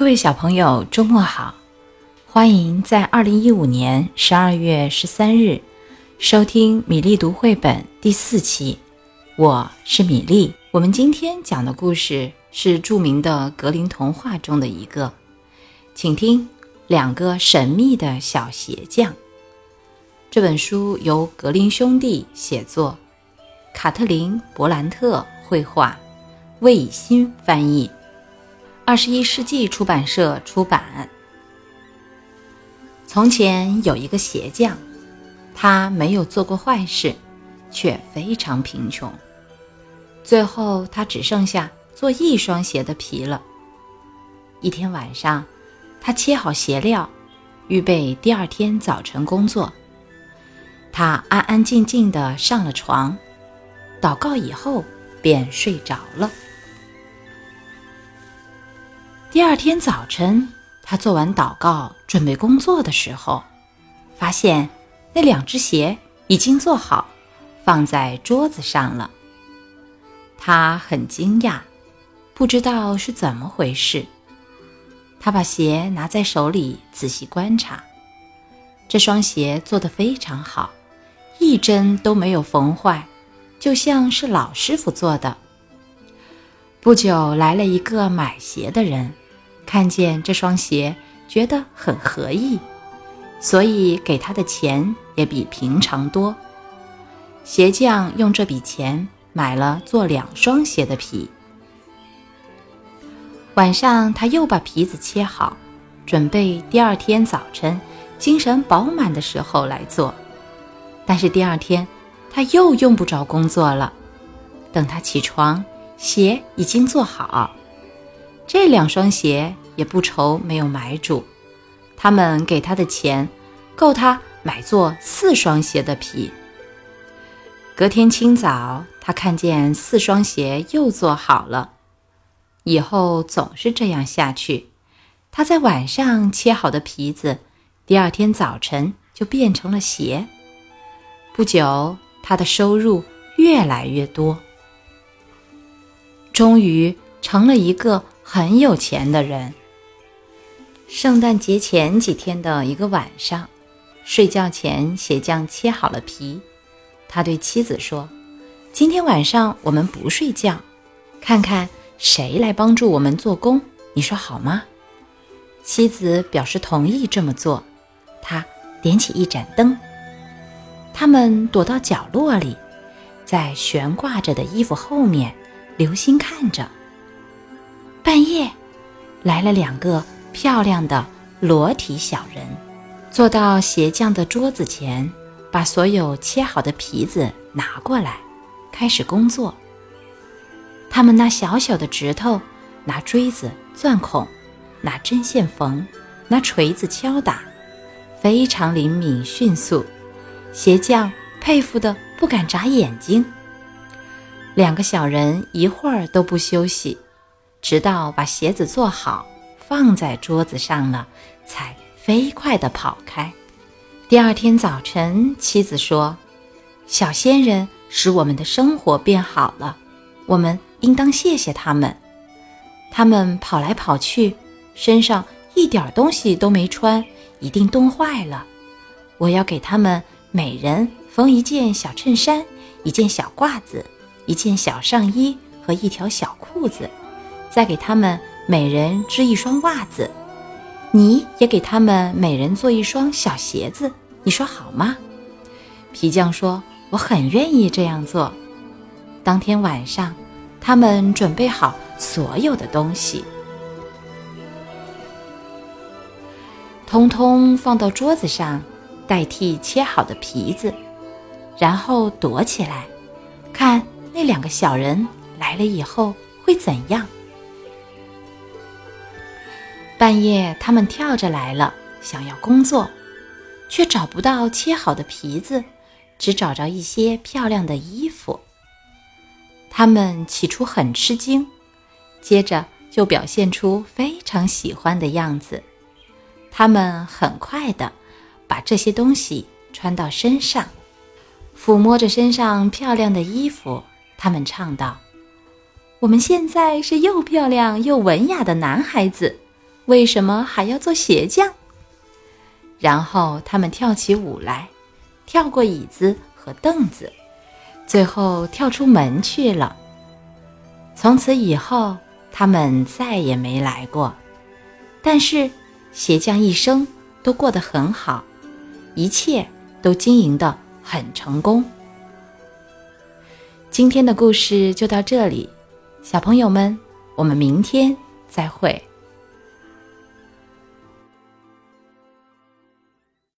各位小朋友，周末好！欢迎在二零一五年十二月十三日收听米粒读绘本第四期。我是米粒。我们今天讲的故事是著名的格林童话中的一个，请听《两个神秘的小鞋匠》。这本书由格林兄弟写作，卡特琳·伯兰特绘画，魏以新翻译。二十一世纪出版社出版。从前有一个鞋匠，他没有做过坏事，却非常贫穷。最后，他只剩下做一双鞋的皮了。一天晚上，他切好鞋料，预备第二天早晨工作。他安安静静地上了床，祷告以后便睡着了。第二天早晨，他做完祷告，准备工作的时候，发现那两只鞋已经做好，放在桌子上了。他很惊讶，不知道是怎么回事。他把鞋拿在手里仔细观察，这双鞋做得非常好，一针都没有缝坏，就像是老师傅做的。不久，来了一个买鞋的人。看见这双鞋，觉得很合意，所以给他的钱也比平常多。鞋匠用这笔钱买了做两双鞋的皮。晚上，他又把皮子切好，准备第二天早晨精神饱满的时候来做。但是第二天，他又用不着工作了。等他起床，鞋已经做好。这两双鞋也不愁没有买主，他们给他的钱够他买做四双鞋的皮。隔天清早，他看见四双鞋又做好了。以后总是这样下去，他在晚上切好的皮子，第二天早晨就变成了鞋。不久，他的收入越来越多，终于成了一个。很有钱的人。圣诞节前几天的一个晚上，睡觉前，鞋匠切好了皮。他对妻子说：“今天晚上我们不睡觉，看看谁来帮助我们做工，你说好吗？”妻子表示同意这么做。他点起一盏灯，他们躲到角落里，在悬挂着的衣服后面，留心看着。半夜，来了两个漂亮的裸体小人，坐到鞋匠的桌子前，把所有切好的皮子拿过来，开始工作。他们拿小小的指头，拿锥子钻孔，拿针线缝，拿锤子敲打，非常灵敏迅速。鞋匠佩服的不敢眨眼睛。两个小人一会儿都不休息。直到把鞋子做好，放在桌子上了，才飞快地跑开。第二天早晨，妻子说：“小仙人使我们的生活变好了，我们应当谢谢他们。他们跑来跑去，身上一点东西都没穿，一定冻坏了。我要给他们每人缝一件小衬衫、一件小褂子、一件小上衣和一条小裤子。”再给他们每人织一双袜子，你也给他们每人做一双小鞋子，你说好吗？皮匠说：“我很愿意这样做。”当天晚上，他们准备好所有的东西，通通放到桌子上，代替切好的皮子，然后躲起来，那两个小人来了以后会怎样。半夜，他们跳着来了，想要工作，却找不到切好的皮子，只找着一些漂亮的衣服。他们起初很吃惊，接着就表现出非常喜欢的样子。他们很快的把这些东西穿到身上，抚摸着身上漂亮的衣服，他们唱道：“我们现在是又漂亮又文雅的男孩子。”为什么还要做鞋匠？”然后他们跳起舞来，跳过椅子和凳子，最后跳出门去了。从此以后，他们再也没来过。但是，鞋匠一生都过得很好，一切都经营的很成功。今天的故事就到这里，小朋友们，我们明天再会。